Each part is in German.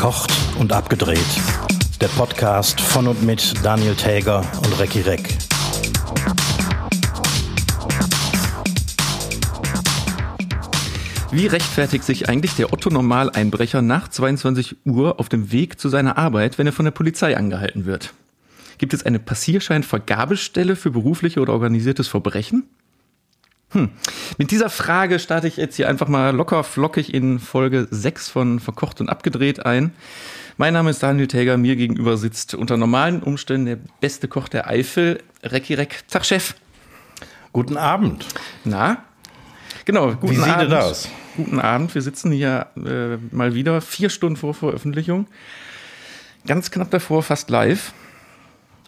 Verkocht und abgedreht. Der Podcast von und mit Daniel Täger und Recki Reck. Wie rechtfertigt sich eigentlich der Otto-Normaleinbrecher nach 22 Uhr auf dem Weg zu seiner Arbeit, wenn er von der Polizei angehalten wird? Gibt es eine Passierscheinvergabestelle für berufliche oder organisiertes Verbrechen? Hm. Mit dieser Frage starte ich jetzt hier einfach mal locker flockig in Folge 6 von Verkocht und Abgedreht ein. Mein Name ist Daniel Täger, mir gegenüber sitzt unter normalen Umständen der beste Koch der Eifel, Recki Reck. Tag, Chef. Guten Abend. Na? Genau, guten Wie sieht Abend. es aus? Guten Abend. Wir sitzen hier äh, mal wieder vier Stunden vor Veröffentlichung. Ganz knapp davor, fast live.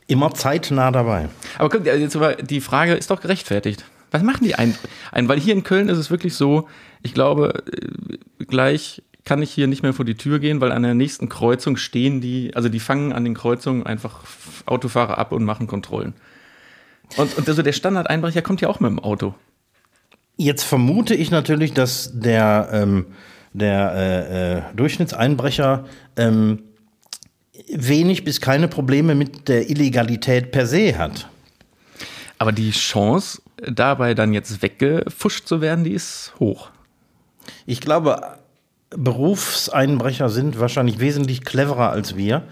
Immer zeitnah dabei. Aber guck, jetzt die Frage ist doch gerechtfertigt. Was machen die ein? Weil hier in Köln ist es wirklich so, ich glaube, äh, gleich kann ich hier nicht mehr vor die Tür gehen, weil an der nächsten Kreuzung stehen die, also die fangen an den Kreuzungen einfach Autofahrer ab und machen Kontrollen. Und, und also der Standardeinbrecher kommt ja auch mit dem Auto. Jetzt vermute ich natürlich, dass der, ähm, der äh, äh, Durchschnittseinbrecher ähm, wenig bis keine Probleme mit der Illegalität per se hat. Aber die Chance, dabei dann jetzt weggefuscht zu werden, die ist hoch. Ich glaube, Berufseinbrecher sind wahrscheinlich wesentlich cleverer als wir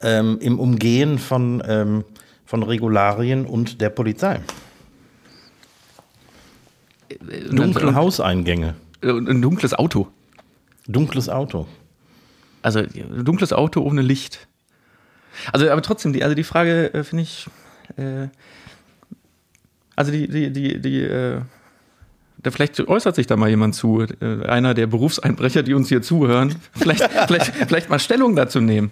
ähm, im Umgehen von, ähm, von Regularien und der Polizei. Dunkle Hauseingänge, Und ein dunkles Auto. dunkles Auto. Also ein dunkles Auto ohne Licht. Also, aber trotzdem, die, also die Frage äh, finde ich, äh, also die, die, die, die, äh, da vielleicht äußert sich da mal jemand zu, äh, einer der Berufseinbrecher, die uns hier zuhören, vielleicht, vielleicht, vielleicht mal Stellung dazu nehmen.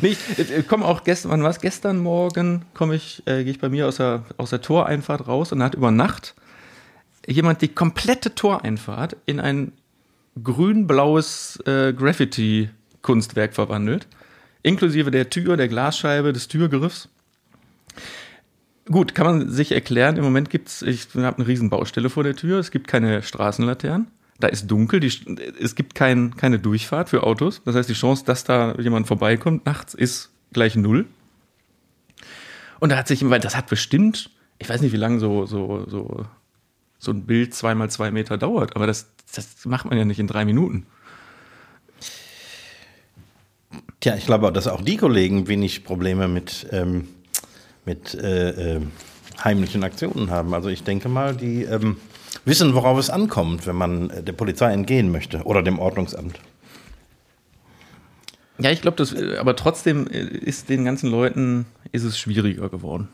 Nee, ich äh, komme auch gestern, wann war es? Gestern Morgen komme ich, äh, gehe ich bei mir aus der, aus der Toreinfahrt raus und da hat über Nacht jemand die komplette Toreinfahrt in ein grün-blaues äh, Graffiti-Kunstwerk verwandelt. Inklusive der Tür, der Glasscheibe, des Türgriffs. Gut, kann man sich erklären. Im Moment gibt es, ich habe eine Riesenbaustelle vor der Tür. Es gibt keine Straßenlaternen. Da ist dunkel. Die, es gibt kein, keine Durchfahrt für Autos. Das heißt, die Chance, dass da jemand vorbeikommt nachts, ist gleich null. Und da hat sich, weil das hat bestimmt, ich weiß nicht, wie lange so, so, so, so ein Bild zweimal zwei Meter dauert, aber das, das macht man ja nicht in drei Minuten. Tja, ich glaube, dass auch die Kollegen wenig Probleme mit, ähm, mit äh, äh, heimlichen Aktionen haben. Also ich denke mal, die ähm, wissen, worauf es ankommt, wenn man äh, der Polizei entgehen möchte oder dem Ordnungsamt. Ja, ich glaube, das, aber trotzdem ist den ganzen Leuten, ist es schwieriger geworden.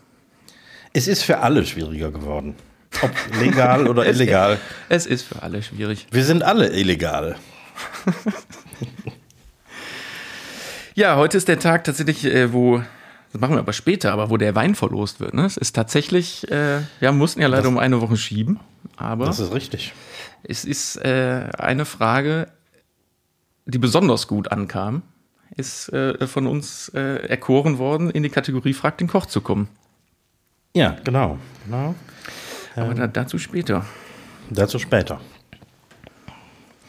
Es ist für alle schwieriger geworden. Ob legal oder illegal. Es ist für alle schwierig. Wir sind alle illegal. Ja, heute ist der Tag tatsächlich, äh, wo, das machen wir aber später, aber wo der Wein verlost wird. Ne? Es ist tatsächlich, äh, wir mussten ja leider Das- um eine Woche schieben, aber Das ist richtig. es ist äh, eine Frage, die besonders gut ankam, ist äh, von uns äh, erkoren worden, in die Kategorie Frag den Koch zu kommen. Ja, genau. genau. Aber da, dazu später. Dazu später.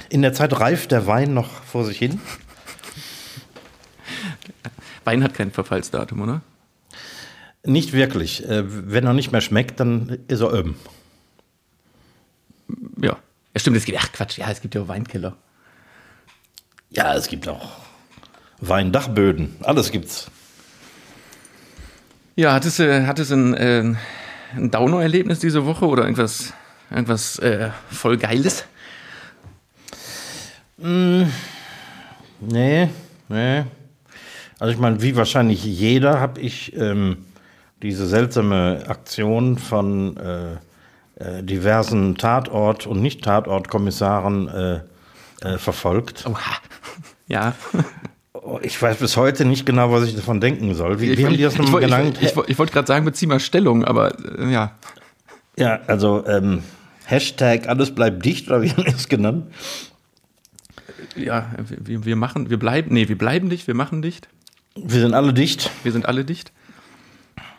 In der Zeit reift der Wein noch vor sich hin. Wein hat kein Verfallsdatum, oder? Nicht wirklich. Äh, Wenn er nicht mehr schmeckt, dann ist er öm. Ja. Ja, stimmt, es gibt, ach Quatsch, ja, es gibt ja auch Weinkeller. Ja, es gibt auch Weindachböden. Alles gibt's. Ja, hattest du hattest ein, äh, ein Downer-Erlebnis diese Woche oder irgendwas, irgendwas äh, voll Geiles? Nee, nee. Also ich meine, wie wahrscheinlich jeder habe ich ähm, diese seltsame Aktion von äh, äh, diversen Tatort- und Nicht-Tatort-Kommissaren äh, äh, verfolgt. Oha. Ja. Oh, Ich weiß bis heute nicht genau, was ich davon denken soll. Wie, wie haben die das ich, nochmal ich, genannt? Ich, ich, ich wollte gerade sagen, bezieh mal Stellung, aber äh, ja. ja, also ähm, Hashtag alles bleibt dicht, oder wie haben die das genannt? Ja, wir, wir machen, wir bleiben, nee, wir bleiben dicht, wir machen dicht. Wir sind alle dicht. Wir sind alle dicht.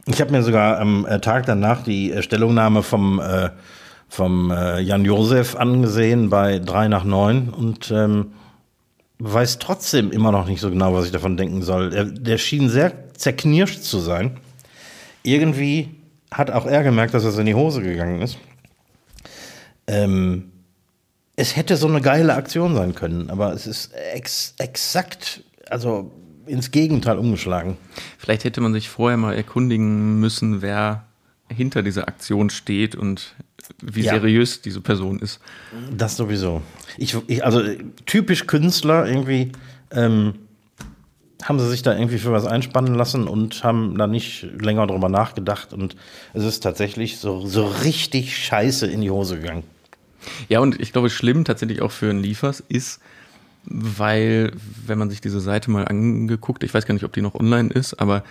Ich habe mir sogar am äh, Tag danach die äh, Stellungnahme vom, äh, vom äh, Jan Josef angesehen bei 3 nach 9 und ähm, weiß trotzdem immer noch nicht so genau, was ich davon denken soll. Der, der schien sehr zerknirscht zu sein. Irgendwie hat auch er gemerkt, dass es in die Hose gegangen ist. Ähm, es hätte so eine geile Aktion sein können, aber es ist ex exakt, also ins Gegenteil umgeschlagen. Vielleicht hätte man sich vorher mal erkundigen müssen, wer hinter dieser Aktion steht und wie ja. seriös diese Person ist. Das sowieso. Ich, ich also typisch Künstler irgendwie ähm, haben sie sich da irgendwie für was einspannen lassen und haben da nicht länger drüber nachgedacht und es ist tatsächlich so, so richtig scheiße in die Hose gegangen. Ja, und ich glaube, schlimm tatsächlich auch für einen Liefers ist, weil, wenn man sich diese Seite mal angeguckt, ich weiß gar nicht, ob die noch online ist, aber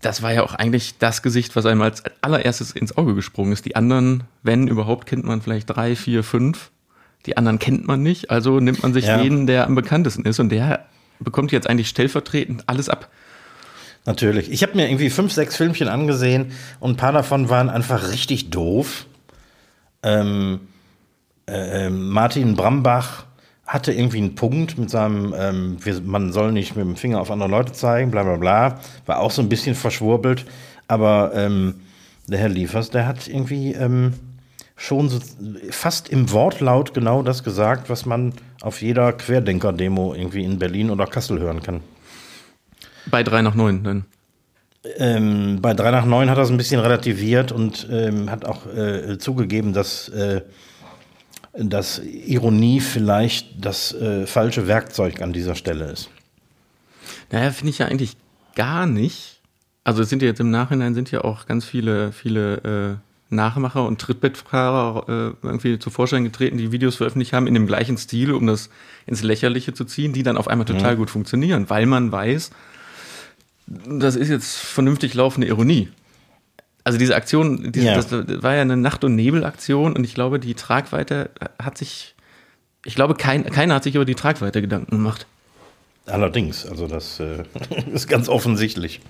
das war ja auch eigentlich das Gesicht, was einem als allererstes ins Auge gesprungen ist. Die anderen, wenn überhaupt, kennt man vielleicht drei, vier, fünf. Die anderen kennt man nicht, also nimmt man sich ja. den, der am bekanntesten ist und der bekommt jetzt eigentlich stellvertretend alles ab. Natürlich. Ich habe mir irgendwie fünf, sechs Filmchen angesehen und ein paar davon waren einfach richtig doof. Ähm, äh, ähm, Martin Brambach hatte irgendwie einen Punkt mit seinem, ähm, wir, man soll nicht mit dem Finger auf andere Leute zeigen, bla bla bla. War auch so ein bisschen verschwurbelt. Aber ähm, der Herr Liefers, der hat irgendwie ähm, schon so fast im Wortlaut genau das gesagt, was man auf jeder Querdenker-Demo irgendwie in Berlin oder Kassel hören kann. Bei 3 nach 9 dann? Ähm, bei 3 nach 9 hat er es ein bisschen relativiert und ähm, hat auch äh, zugegeben, dass äh, dass Ironie vielleicht das äh, falsche Werkzeug an dieser Stelle ist. Naja, finde ich ja eigentlich gar nicht. Also es sind ja jetzt im Nachhinein sind ja auch ganz viele, viele äh, Nachmacher und Trittbettfahrer äh, irgendwie zu Vorschein getreten, die Videos veröffentlicht haben in dem gleichen Stil, um das ins Lächerliche zu ziehen, die dann auf einmal total mhm. gut funktionieren, weil man weiß, das ist jetzt vernünftig laufende Ironie. Also diese Aktion, diese, ja. das war ja eine Nacht- und Nebel-Aktion und ich glaube, die Tragweite hat sich, ich glaube, kein, keiner hat sich über die Tragweite Gedanken gemacht. Allerdings, also das äh, ist ganz offensichtlich.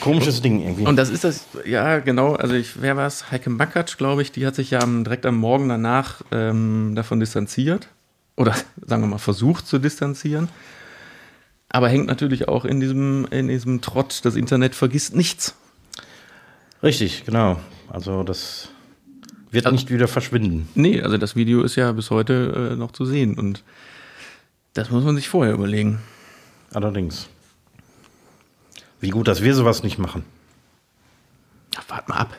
Komisches Ding irgendwie. Und das ist das, ja, genau. Also, ich, wer war es? Heike Makatsch, glaube ich, die hat sich ja direkt am Morgen danach ähm, davon distanziert. Oder sagen wir mal, versucht zu distanzieren. Aber hängt natürlich auch in diesem, in diesem Trott. Das Internet vergisst nichts. Richtig, genau. Also das wird also, nicht wieder verschwinden. Nee, also das Video ist ja bis heute äh, noch zu sehen und das muss man sich vorher überlegen. Allerdings. Wie gut, dass wir sowas nicht machen. Ach, wart mal ab.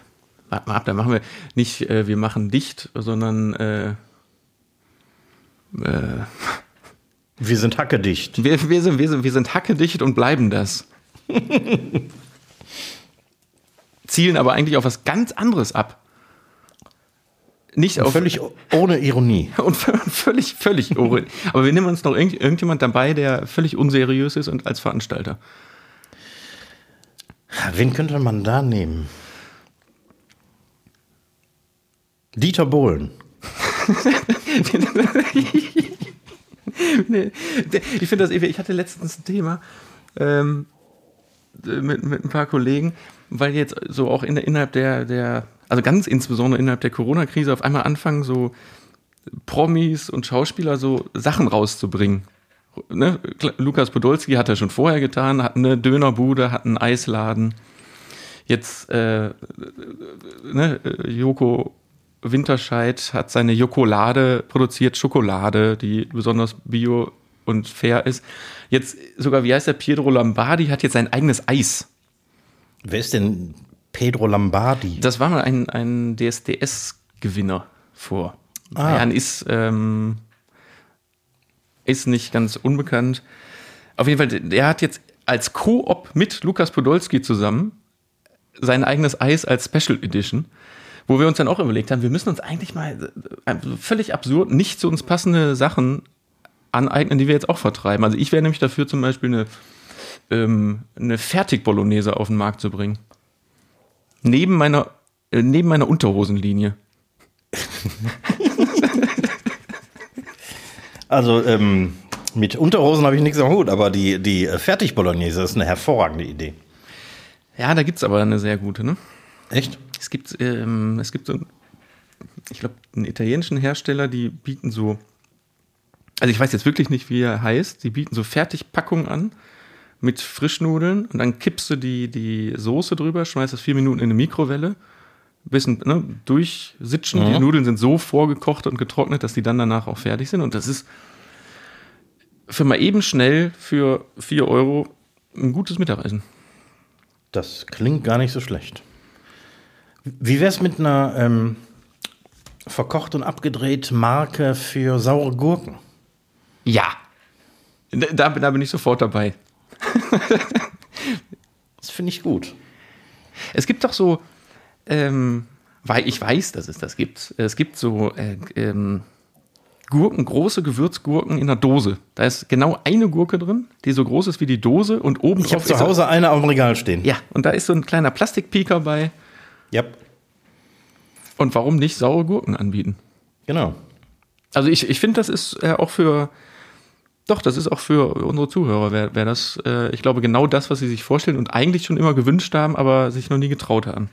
Wart mal ab, da machen wir nicht, äh, wir machen dicht, sondern äh, äh, wir sind hackedicht. Wir, wir, sind, wir, sind, wir sind hackedicht und bleiben das. zielen aber eigentlich auf was ganz anderes ab. Nicht auf, völlig ohne Ironie. Und völlig, völlig ohne. Aber wir nehmen uns noch irgend, irgendjemand dabei, der völlig unseriös ist und als Veranstalter. Wen könnte man da nehmen? Dieter Bohlen. ich finde das, ich hatte letztens ein Thema ähm, mit, mit ein paar Kollegen weil jetzt so auch in innerhalb der, der, also ganz insbesondere innerhalb der Corona-Krise auf einmal anfangen, so Promis und Schauspieler so Sachen rauszubringen. Ne? Lukas Podolski hat er schon vorher getan, hat eine Dönerbude, hat einen Eisladen. Jetzt äh, ne, Joko Winterscheid hat seine Jokolade produziert, Schokolade, die besonders bio und fair ist. Jetzt sogar, wie heißt der, Pietro Lombardi hat jetzt sein eigenes Eis. Wer ist denn Pedro Lombardi? Das war mal ein, ein DSDS-Gewinner vor ah. Jahren. Ist, ähm, ist nicht ganz unbekannt. Auf jeden Fall, der hat jetzt als Co-op mit Lukas Podolski zusammen sein eigenes Eis als Special Edition, wo wir uns dann auch überlegt haben, wir müssen uns eigentlich mal äh, völlig absurd, nicht zu uns passende Sachen aneignen, die wir jetzt auch vertreiben. Also ich wäre nämlich dafür zum Beispiel eine ähm, eine Fertig-Bolognese auf den Markt zu bringen. Neben meiner, äh, neben meiner Unterhosenlinie. also, ähm, mit Unterhosen habe ich nichts am Hut, aber die, die Fertig-Bolognese ist eine hervorragende Idee. Ja, da gibt es aber eine sehr gute, ne? Echt? Es gibt, ähm, es gibt so, ich glaube, einen italienischen Hersteller, die bieten so Also ich weiß jetzt wirklich nicht, wie er heißt. Die bieten so Fertigpackungen an mit Frischnudeln und dann kippst du die, die Soße drüber, schmeißt das vier Minuten in eine Mikrowelle, bisschen ne, durchsitschen. Die Nudeln sind so vorgekocht und getrocknet, dass die dann danach auch fertig sind. Und das ist für mal eben schnell für 4 Euro ein gutes Mittagessen. Das klingt gar nicht so schlecht. Wie wär's mit einer ähm, verkocht und abgedreht Marke für saure Gurken? Ja. Da, da bin ich sofort dabei. Das finde ich gut. Es gibt doch so, ähm, weil ich weiß, dass es das gibt. Es gibt so äh, ähm, Gurken, große Gewürzgurken in einer Dose. Da ist genau eine Gurke drin, die so groß ist wie die Dose und oben Ich habe zu ist so- Hause eine auf dem Regal stehen. Ja, und da ist so ein kleiner Plastikpieker bei. Ja, Und warum nicht saure Gurken anbieten? genau. Also ich, ich finde, das ist äh, auch für, doch, das ist auch für unsere Zuhörer, wäre wär das, äh, ich glaube, genau das, was sie sich vorstellen und eigentlich schon immer gewünscht haben, aber sich noch nie getraut haben.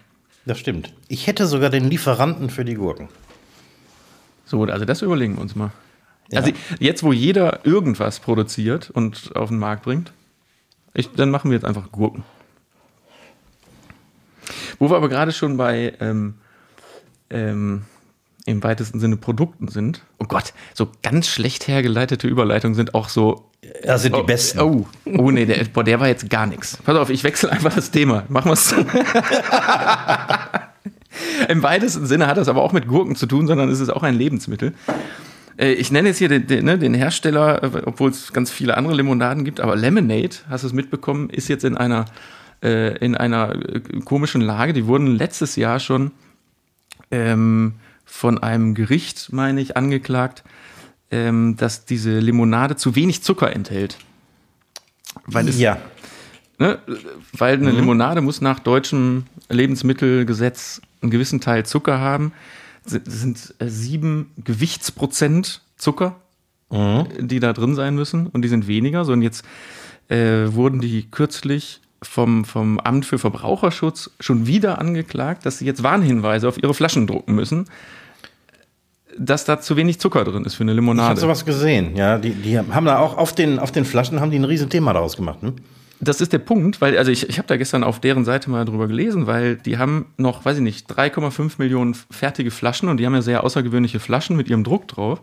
Das stimmt. Ich hätte sogar den Lieferanten für die Gurken. So, also das überlegen wir uns mal. Ja. Also jetzt, wo jeder irgendwas produziert und auf den Markt bringt, ich, dann machen wir jetzt einfach Gurken. Wo wir aber gerade schon bei ähm, ähm, im weitesten Sinne Produkten sind. Oh Gott, so ganz schlecht hergeleitete Überleitungen sind auch so. Das sind die oh, besten. Oh, oh nee, der, boah, der war jetzt gar nichts. Pass auf, ich wechsle einfach das Thema. Machen wir es. Im weitesten Sinne hat das aber auch mit Gurken zu tun, sondern es ist auch ein Lebensmittel. Äh, Ich nenne jetzt hier den, den, ne, den Hersteller, äh, obwohl es ganz viele andere Limonaden gibt, aber Lemonade, hast du es mitbekommen, ist jetzt in einer, äh, in einer äh, komischen Lage. Die wurden letztes Jahr schon ähm, von einem Gericht, meine ich, angeklagt, ähm, dass diese Limonade zu wenig Zucker enthält. Weil es, ja. ne, weil eine Limonade muss nach deutschem Lebensmittelgesetz einen gewissen Teil Zucker haben. Das sind äh, sieben Gewichtsprozent Zucker, die da drin sein müssen und die sind weniger. So, und jetzt äh, wurden die kürzlich vom, vom Amt für Verbraucherschutz schon wieder angeklagt, dass sie jetzt Warnhinweise auf ihre Flaschen drucken müssen, dass da zu wenig Zucker drin ist für eine Ich habe Limonade. sowas gesehen. Ja, die, die haben da auch auf den, auf den Flaschen haben die ein Riesenthema daraus gemacht. Ne? Das ist der Punkt, weil, also ich, ich habe da gestern auf deren Seite mal drüber gelesen, weil die haben noch, weiß ich nicht, 3,5 Millionen fertige Flaschen und die haben ja sehr außergewöhnliche Flaschen mit ihrem Druck drauf,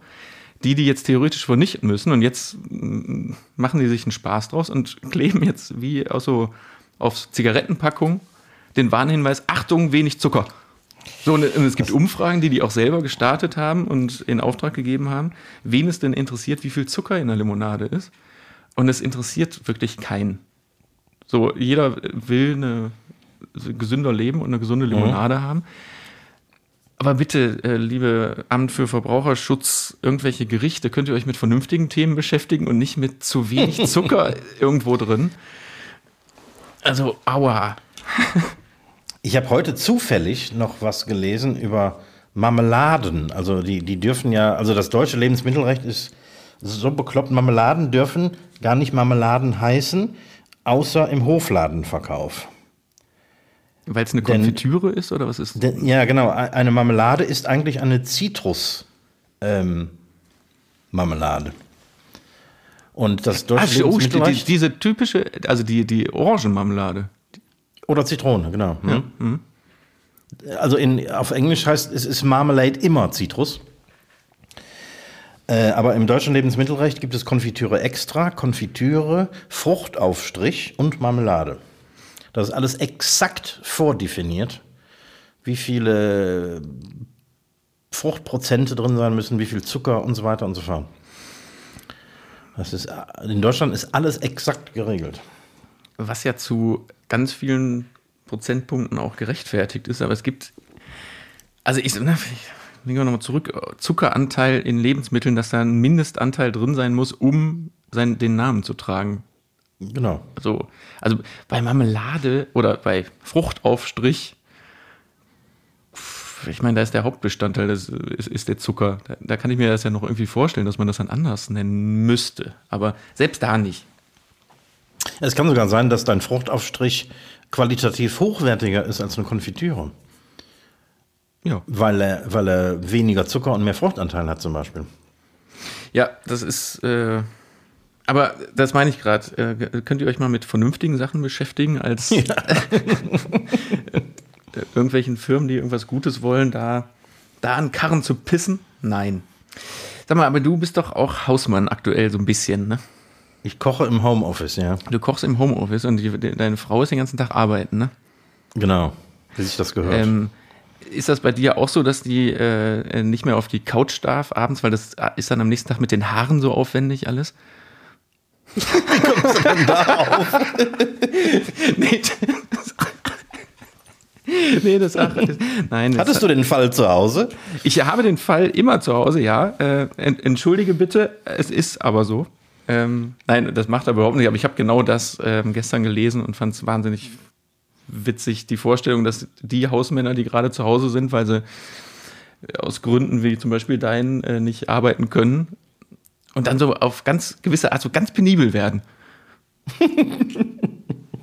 die die jetzt theoretisch vernichten müssen und jetzt mm, machen die sich einen Spaß draus und kleben jetzt wie auch so auf Zigarettenpackung den Warnhinweis, Achtung, wenig Zucker. So, und es gibt Umfragen, die die auch selber gestartet haben und in Auftrag gegeben haben, wen es denn interessiert, wie viel Zucker in der Limonade ist. Und es interessiert wirklich keinen. So, jeder will eine gesünder leben und eine gesunde Limonade haben. Aber bitte, äh, liebe Amt für Verbraucherschutz, irgendwelche Gerichte, könnt ihr euch mit vernünftigen Themen beschäftigen und nicht mit zu wenig Zucker irgendwo drin. Also, aua. Ich habe heute zufällig noch was gelesen über Marmeladen. Also die, die dürfen ja, also das deutsche Lebensmittelrecht ist so bekloppt, Marmeladen dürfen gar nicht Marmeladen heißen, außer im Hofladenverkauf. Weil es eine Denn- Konfitüre ist oder was ist? Denn, ja, genau. Eine Marmelade ist eigentlich eine Zitrus-Marmelade. Und das deutsche oh, stimmt, die, Lebensmittelrecht... diese typische, also die, die Orangenmarmelade. Oder Zitrone, genau. hm. Also in, auf Englisch heißt es ist Marmalade immer Zitrus. Äh, aber im deutschen Lebensmittelrecht gibt es Konfitüre extra, Konfitüre, Fruchtaufstrich und Marmelade. Das ist alles exakt vordefiniert, wie viele Fruchtprozente drin sein müssen, wie viel Zucker und so weiter und so fort. Das ist, in Deutschland ist alles exakt geregelt. was ja zu ganz vielen Prozentpunkten auch gerechtfertigt ist, aber es gibt, also ich, na, ich wir nochmal zurück, Zuckeranteil in Lebensmitteln, dass da ein Mindestanteil drin sein muss, um sein, den Namen zu tragen. Genau. So, also bei Marmelade oder bei Fruchtaufstrich, ich meine, da ist der Hauptbestandteil, das ist, ist der Zucker. Da, da kann ich mir das ja noch irgendwie vorstellen, dass man das dann anders nennen müsste. Aber selbst da nicht. Es kann sogar sein, dass dein Fruchtaufstrich qualitativ hochwertiger ist als eine Konfitüre, Ja. weil er, weil er weniger Zucker und mehr Fruchtanteil hat zum Beispiel. Ja, das ist. Äh, aber das meine ich gerade. Äh, könnt ihr euch mal mit vernünftigen Sachen beschäftigen, als ja. irgendwelchen Firmen, die irgendwas Gutes wollen, da, da an Karren zu pissen? Nein. Sag mal, aber du bist doch auch Hausmann aktuell so ein bisschen, ne? Ich koche im Homeoffice, ja. Du kochst im Homeoffice und die, deine Frau ist den ganzen Tag arbeiten, ne? Genau, wie sich das gehört. Ähm, ist das bei dir auch so, dass die äh, nicht mehr auf die Couch darf abends, weil das ist dann am nächsten Tag mit den Haaren so aufwendig alles? Wie kommst du denn da auf? nee, nee, das, ach, das nein. Das Hattest du den Fall zu Hause? Ich habe den Fall immer zu Hause, ja. Äh, entschuldige bitte, es ist aber so. Ähm, nein, das macht er überhaupt nicht, aber ich habe genau das ähm, gestern gelesen und fand es wahnsinnig witzig, die Vorstellung, dass die Hausmänner, die gerade zu Hause sind, weil sie aus Gründen wie zum Beispiel deinen äh, nicht arbeiten können und dann so auf ganz gewisse Art so ganz penibel werden.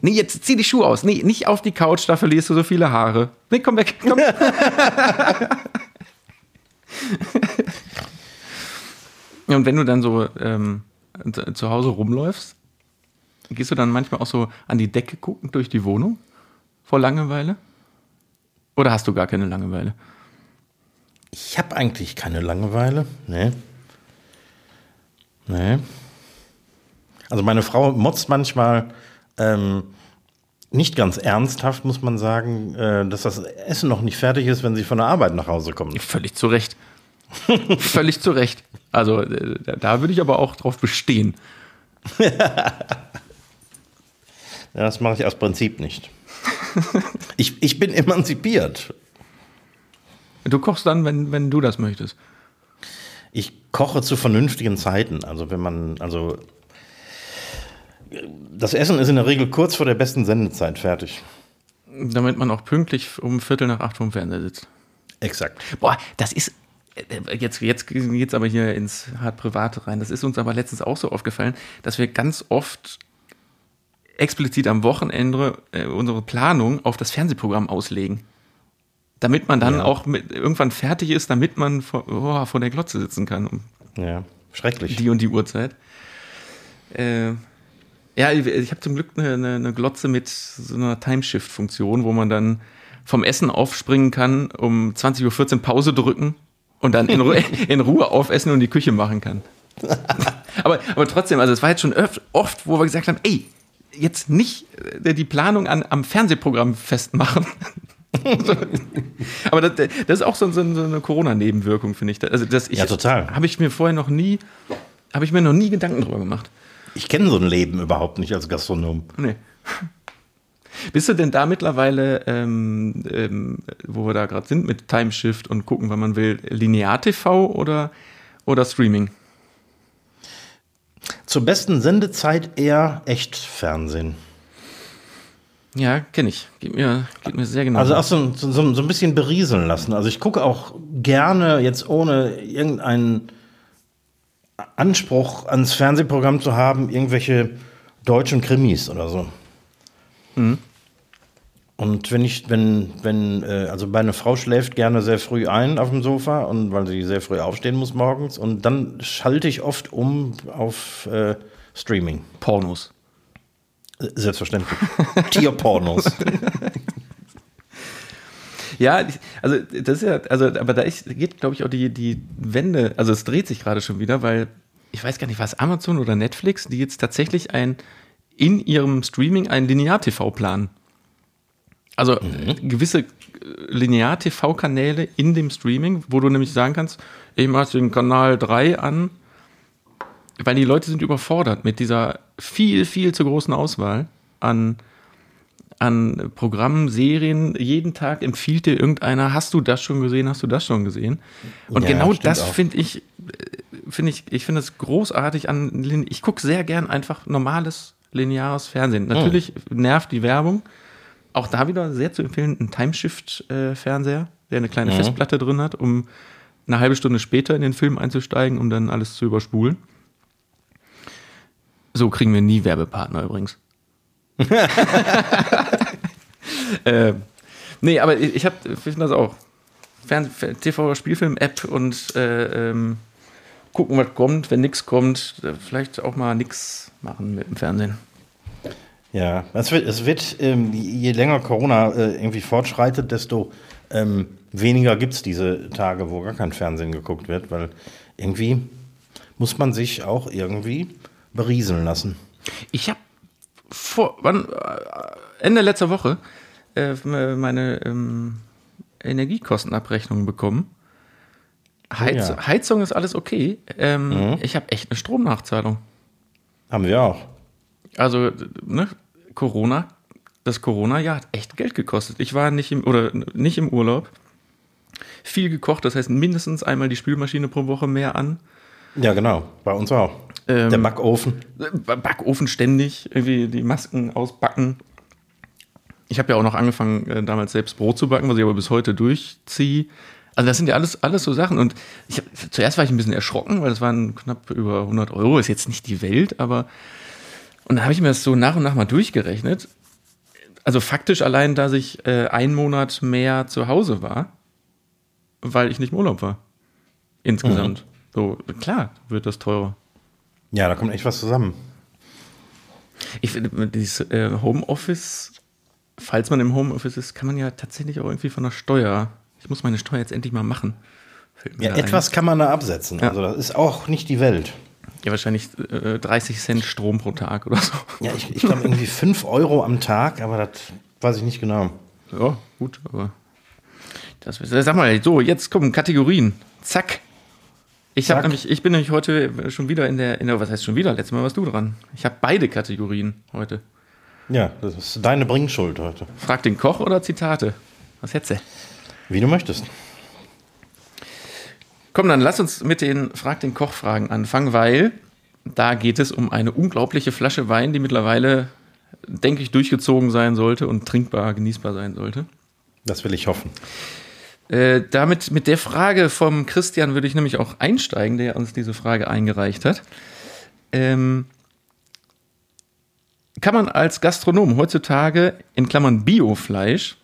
nee, jetzt zieh die Schuhe aus. Nee, nicht auf die Couch, da verlierst du so viele Haare. Nee, komm weg. Komm. und wenn du dann so ähm, zu Hause rumläufst, gehst du dann manchmal auch so an die Decke gucken durch die Wohnung vor Langeweile? Oder hast du gar keine Langeweile? Ich habe eigentlich keine Langeweile. Nee. Nee. Also meine Frau motzt manchmal ähm, nicht ganz ernsthaft, muss man sagen, äh, dass das Essen noch nicht fertig ist, wenn sie von der Arbeit nach Hause kommt. Völlig zu Recht. Völlig zu Recht. Also äh, da würde ich aber auch drauf bestehen. ja, das mache ich aus Prinzip nicht. ich, ich bin emanzipiert. Du kochst dann, wenn, wenn du das möchtest. Ich koche zu vernünftigen Zeiten. Also wenn man, also das Essen ist in der Regel kurz vor der besten Sendezeit fertig. Damit man auch pünktlich um Viertel nach acht vom Fernseher sitzt. Exakt. Boah, das ist äh, jetzt, jetzt geht es aber hier ins hart Private rein. Das ist uns aber letztens auch so aufgefallen, dass wir ganz oft explizit am Wochenende äh, unsere Planung auf das Fernsehprogramm auslegen. Damit man dann ja. auch mit, irgendwann fertig ist, damit man vor, oh, vor der Glotze sitzen kann. Um ja, schrecklich. Die und die Uhrzeit. Äh, ja, ich habe zum Glück eine, eine, Glotze mit so einer Timeshift-Funktion, wo man dann vom Essen aufspringen kann, um 20.14 Uhr Pause drücken und dann in, Ru in Ruhe aufessen und die Küche machen kann. aber, aber trotzdem, also es war jetzt schon oft, oft, wo wir gesagt haben, ey, jetzt nicht äh, die Planung an, am Fernsehprogramm festmachen. aber das, das, ist auch so, so eine Corona-Nebenwirkung, finde ich. Also das, ich, ja, total. Habe ich mir vorher noch nie, habe ich mir noch nie Gedanken drüber gemacht. Ich kenne so ein Leben überhaupt nicht als Gastronom. Nee. Bist du denn da mittlerweile, ähm, ähm, wo wir da gerade sind, mit Timeshift und gucken, wann man will, Linear-TV oder, oder Streaming? Zur besten Sendezeit eher Echtfernsehen. Ja, kenne ich. Geht mir, geht mir sehr genau. Also auch so, so, so ein bisschen berieseln lassen. Also ich gucke auch gerne jetzt ohne irgendeinen Anspruch ans Fernsehprogramm zu haben, irgendwelche deutschen Krimis oder so. Mhm. Und wenn ich, wenn, wenn, äh, also meine Frau schläft gerne sehr früh ein auf dem Sofa und weil sie sehr früh aufstehen muss morgens und dann schalte ich oft um auf äh, Streaming. Pornos. Selbstverständlich. Tierpornos. ja, also das ist ja, also, aber da ist, geht, glaube ich, auch die, die Wende, also es dreht sich gerade schon wieder, weil ich weiß gar nicht, was Amazon oder Netflix, die jetzt tatsächlich ein in ihrem Streaming ein Linear-TV planen. Also mhm. gewisse äh, Linear-TV-Kanäle in dem Streaming, wo du nämlich sagen kannst, ich mache den Kanal 3 an, weil die Leute sind überfordert mit dieser viel, viel zu großen Auswahl an, an Programmen, Serien. Jeden Tag empfiehlt dir irgendeiner, hast du das schon gesehen, hast du das schon gesehen? Und ja, genau das finde ich, äh, finde ich, ich finde es großartig an, ich gucke sehr gern einfach normales, lineares Fernsehen. Natürlich mhm. nervt die Werbung, auch da wieder sehr zu empfehlen, ein Timeshift-Fernseher, der eine kleine mhm. Festplatte drin hat, um eine halbe Stunde später in den Film einzusteigen, um dann alles zu überspulen. So kriegen wir nie Werbepartner übrigens. äh, nee, aber ich, ich finde das auch. TV-Spielfilm-App und äh, ähm, gucken, was kommt. Wenn nichts kommt, äh, vielleicht auch mal nichts machen mit dem Fernsehen. Ja, es wird, es wird ähm, je länger Corona äh, irgendwie fortschreitet, desto ähm, weniger gibt es diese Tage, wo gar kein Fernsehen geguckt wird, weil irgendwie muss man sich auch irgendwie berieseln lassen. Ich habe vor wann, äh, Ende letzter Woche äh, meine ähm, Energiekostenabrechnung bekommen. Heiz, ja. Heizung ist alles okay. Ähm, Mhm. Ich habe echt eine Stromnachzahlung. Haben wir auch. Also, ne, Corona, das Corona-Jahr hat echt Geld gekostet. Ich war nicht im, oder nicht im Urlaub. Viel gekocht, das heißt mindestens einmal die Spülmaschine pro Woche mehr an. Ja, genau. Bei uns auch. Ähm, Der Backofen. Backofen ständig, irgendwie die Masken ausbacken. Ich habe ja auch noch angefangen, äh, damals selbst Brot zu backen, was ich aber bis heute durchziehe. Also das sind ja alles, alles so Sachen. Und ich hab, zuerst war ich ein bisschen erschrocken, weil das waren knapp über 100 Euro. Ist jetzt nicht die Welt, aber... Und dann habe ich mir das so nach und nach mal durchgerechnet. Also faktisch allein, dass ich äh, einen Monat mehr zu Hause war, weil ich nicht im Urlaub war. Insgesamt. So, klar wird das teurer. Ja, da kommt echt was zusammen. Ich finde, dieses äh, Homeoffice, falls man im Homeoffice ist, kann man ja tatsächlich auch irgendwie von der Steuer. Ich muss meine Steuer jetzt endlich mal machen. Ja, da ein. etwas kann man da absetzen. Ja. Also das ist auch nicht die Welt. Ja, wahrscheinlich äh, 30 Cent Strom pro Tag oder so. Ja, ich, ich glaube irgendwie 5 Euro am Tag, aber das weiß ich nicht genau. Ja, gut, aber. Das, sag mal, so, jetzt kommen Kategorien. Zack. Ich, hab Zack. nämlich, ich bin nämlich heute schon wieder in der, in der, was heißt schon wieder? Letztes Mal warst du dran. Ich habe beide Kategorien heute. Ja, das ist deine Bringschuld heute. Frag den Koch oder Zitate? Was hättest du? Wie du möchtest. Komm, dann lass uns mit den Frag den Koch-Fragen anfangen, weil da geht es um eine unglaubliche Flasche Wein, die mittlerweile, denke ich, durchgezogen sein sollte und trinkbar, genießbar sein sollte. Das will ich hoffen. Äh, damit mit der Frage vom Christian würde ich nämlich auch einsteigen, der uns diese Frage eingereicht hat. Ähm, kann man als Gastronom heutzutage in Klammern Biofleisch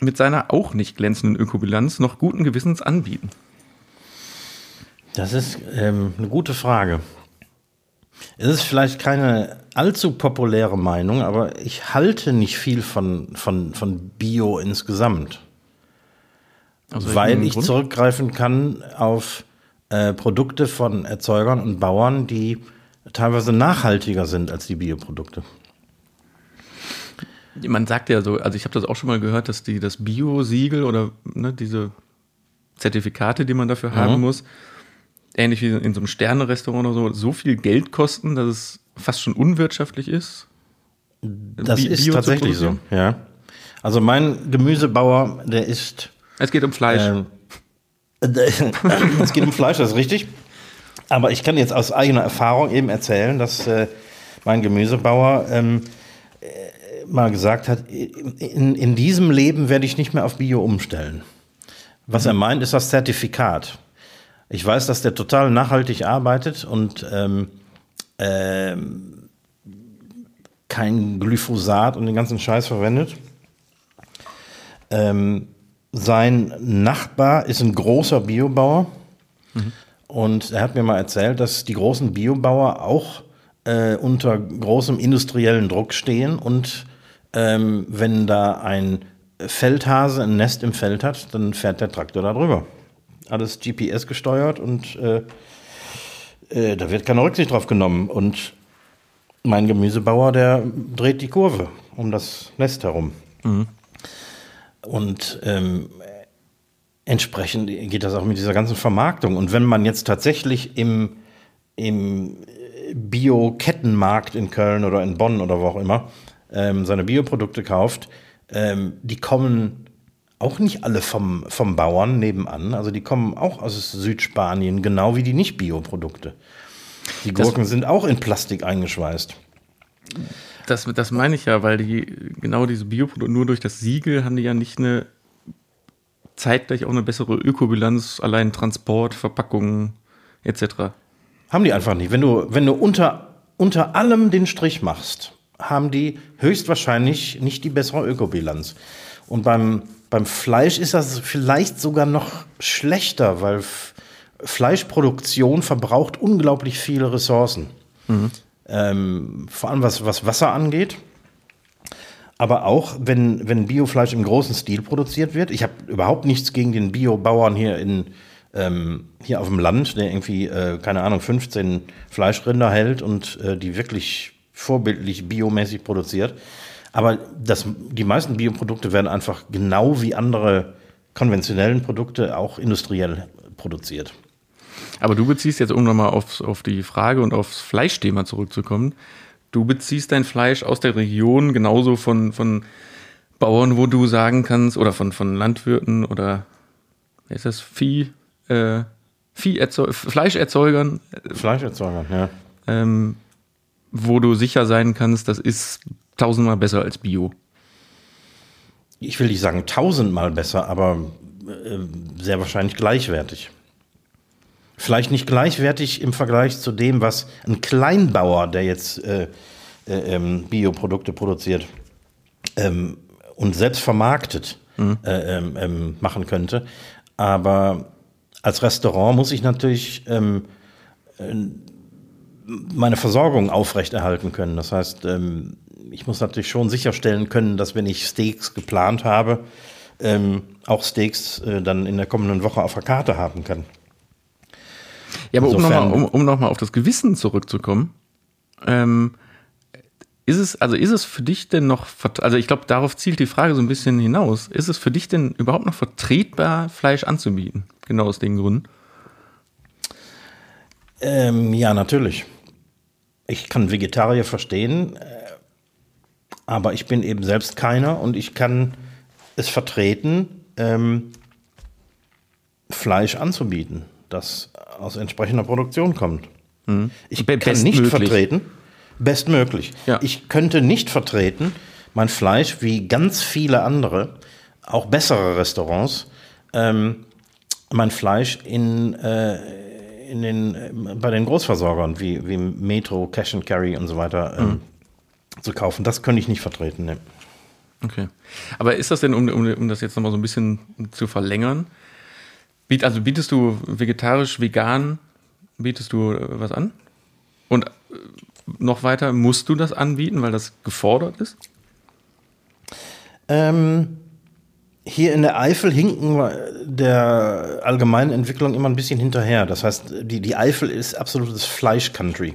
mit seiner auch nicht glänzenden Ökobilanz noch guten Gewissens anbieten? Das ist ähm, eine gute Frage. Es ist vielleicht keine allzu populäre Meinung, aber ich halte nicht viel von, von, von Bio insgesamt. Aus weil ich Grund? zurückgreifen kann auf äh, Produkte von Erzeugern und Bauern, die teilweise nachhaltiger sind als die Bioprodukte. Man sagt ja so, also ich habe das auch schon mal gehört, dass die das Bio-Siegel oder ne, diese Zertifikate, die man dafür haben muss, ähnlich wie in so einem Sterne-Restaurant oder so, so viel Geld kosten, dass es fast schon unwirtschaftlich ist. Das Bi- ist Bio tatsächlich so, ja. Also mein Gemüsebauer, der ist Es geht um Fleisch. Ähm, es geht um Fleisch, das ist richtig. Aber ich kann jetzt aus eigener Erfahrung eben erzählen, dass äh, mein Gemüsebauer ähm, äh, mal gesagt hat, in, in diesem Leben werde ich nicht mehr auf Bio umstellen. Was er meint, ist das Zertifikat. Ich weiß, dass der total nachhaltig arbeitet und ähm, ähm, kein Glyphosat und den ganzen Scheiß verwendet. Ähm, sein Nachbar ist ein großer Biobauer und er hat mir mal erzählt, dass die großen Biobauer auch äh, unter großem industriellen Druck stehen und ähm, wenn da ein Feldhase ein Nest im Feld hat, dann fährt der Traktor da drüber. Alles GPS gesteuert und äh, äh, da wird keine Rücksicht drauf genommen. Und mein Gemüsebauer, der dreht die Kurve um das Nest herum. Und ähm, entsprechend geht das auch mit dieser ganzen Vermarktung. Und wenn man jetzt tatsächlich im, im Bio-Kettenmarkt in Köln oder in Bonn oder wo auch immer ähm, seine Bioprodukte kauft, ähm, die kommen auch nicht alle vom, vom Bauern nebenan. Also die kommen auch aus Südspanien, genau wie die Nicht-Bioprodukte. Die Das- Gurken sind auch in Plastik eingeschweißt. Das, das meine ich ja, weil die genau diese Bioprodukte, nur durch das Siegel haben die ja nicht eine zeitgleich auch eine bessere Ökobilanz, allein Transport, Verpackungen etc. Haben die einfach nicht. Wenn du, wenn du unter, unter allem den Strich machst, haben die höchstwahrscheinlich nicht die bessere Ökobilanz. Und beim, beim Fleisch ist das vielleicht sogar noch schlechter, weil Fleischproduktion verbraucht unglaublich viele Ressourcen. Ähm, vor allem was, was Wasser angeht. Aber auch, wenn, wenn Biofleisch im großen Stil produziert wird. Ich habe überhaupt nichts gegen den Biobauern hier, in, ähm, hier auf dem Land, der irgendwie, äh, keine Ahnung, 15 Fleischrinder hält und äh, die wirklich vorbildlich biomäßig produziert. Aber das, die meisten Bioprodukte werden einfach genau wie andere konventionellen Produkte auch industriell produziert. Aber du beziehst jetzt, um nochmal auf, auf die Frage und aufs Fleischthema zurückzukommen, du beziehst dein Fleisch aus der Region genauso von, von Bauern, wo du sagen kannst, oder von, von Landwirten oder ist das, Vieh, äh, Vieherzeug Fleischerzeugern, Fleischerzeugern, ja. ähm, wo du sicher sein kannst, das ist tausendmal besser als Bio. Ich will nicht sagen tausendmal besser, aber äh, sehr wahrscheinlich gleichwertig. Vielleicht nicht gleichwertig im Vergleich zu dem, was ein Kleinbauer, der jetzt äh, äh, ähm, Bioprodukte produziert ähm, und selbst vermarktet, äh, ähm, ähm, machen könnte. Aber als Restaurant muss ich natürlich ähm, äh, meine Versorgung aufrechterhalten können. Das heißt, ähm, ich muss natürlich schon sicherstellen können, dass wenn ich Steaks geplant habe, ähm, auch Steaks äh, dann in der kommenden Woche auf der Karte haben kann. Ja, aber um Insofern- nochmal um, um noch mal auf das Gewissen zurückzukommen, ähm, ist es, also ist es für dich denn noch, also ich glaube, darauf zielt die Frage so ein bisschen hinaus, ist es für dich denn überhaupt noch vertretbar, Fleisch anzubieten? Genau aus den Gründen. Ähm, ja, natürlich. Ich kann Vegetarier verstehen, äh, aber ich bin eben selbst keiner und ich kann es vertreten, ähm, Fleisch anzubieten, das aus entsprechender Produktion kommt. Ich Mhm. Be- kann nicht vertreten, bestmöglich. Ja. Ich könnte nicht vertreten, mein Fleisch wie ganz viele andere, auch bessere Restaurants, ähm, mein Fleisch in, äh, in den, bei den Großversorgern wie, wie Metro, Cash and Carry und so weiter ähm, zu kaufen. Das könnte ich nicht vertreten. Ne. Okay. Aber ist das denn, um, um, um das jetzt nochmal so ein bisschen zu verlängern, biet, also bietest du vegetarisch, vegan, bietest du äh, was an? Und äh, noch weiter, musst du das anbieten, weil das gefordert ist? Ähm, hier in der Eifel hinken wir der allgemeinen Entwicklung immer ein bisschen hinterher. Das heißt, die, die Eifel ist absolutes Fleisch-Country.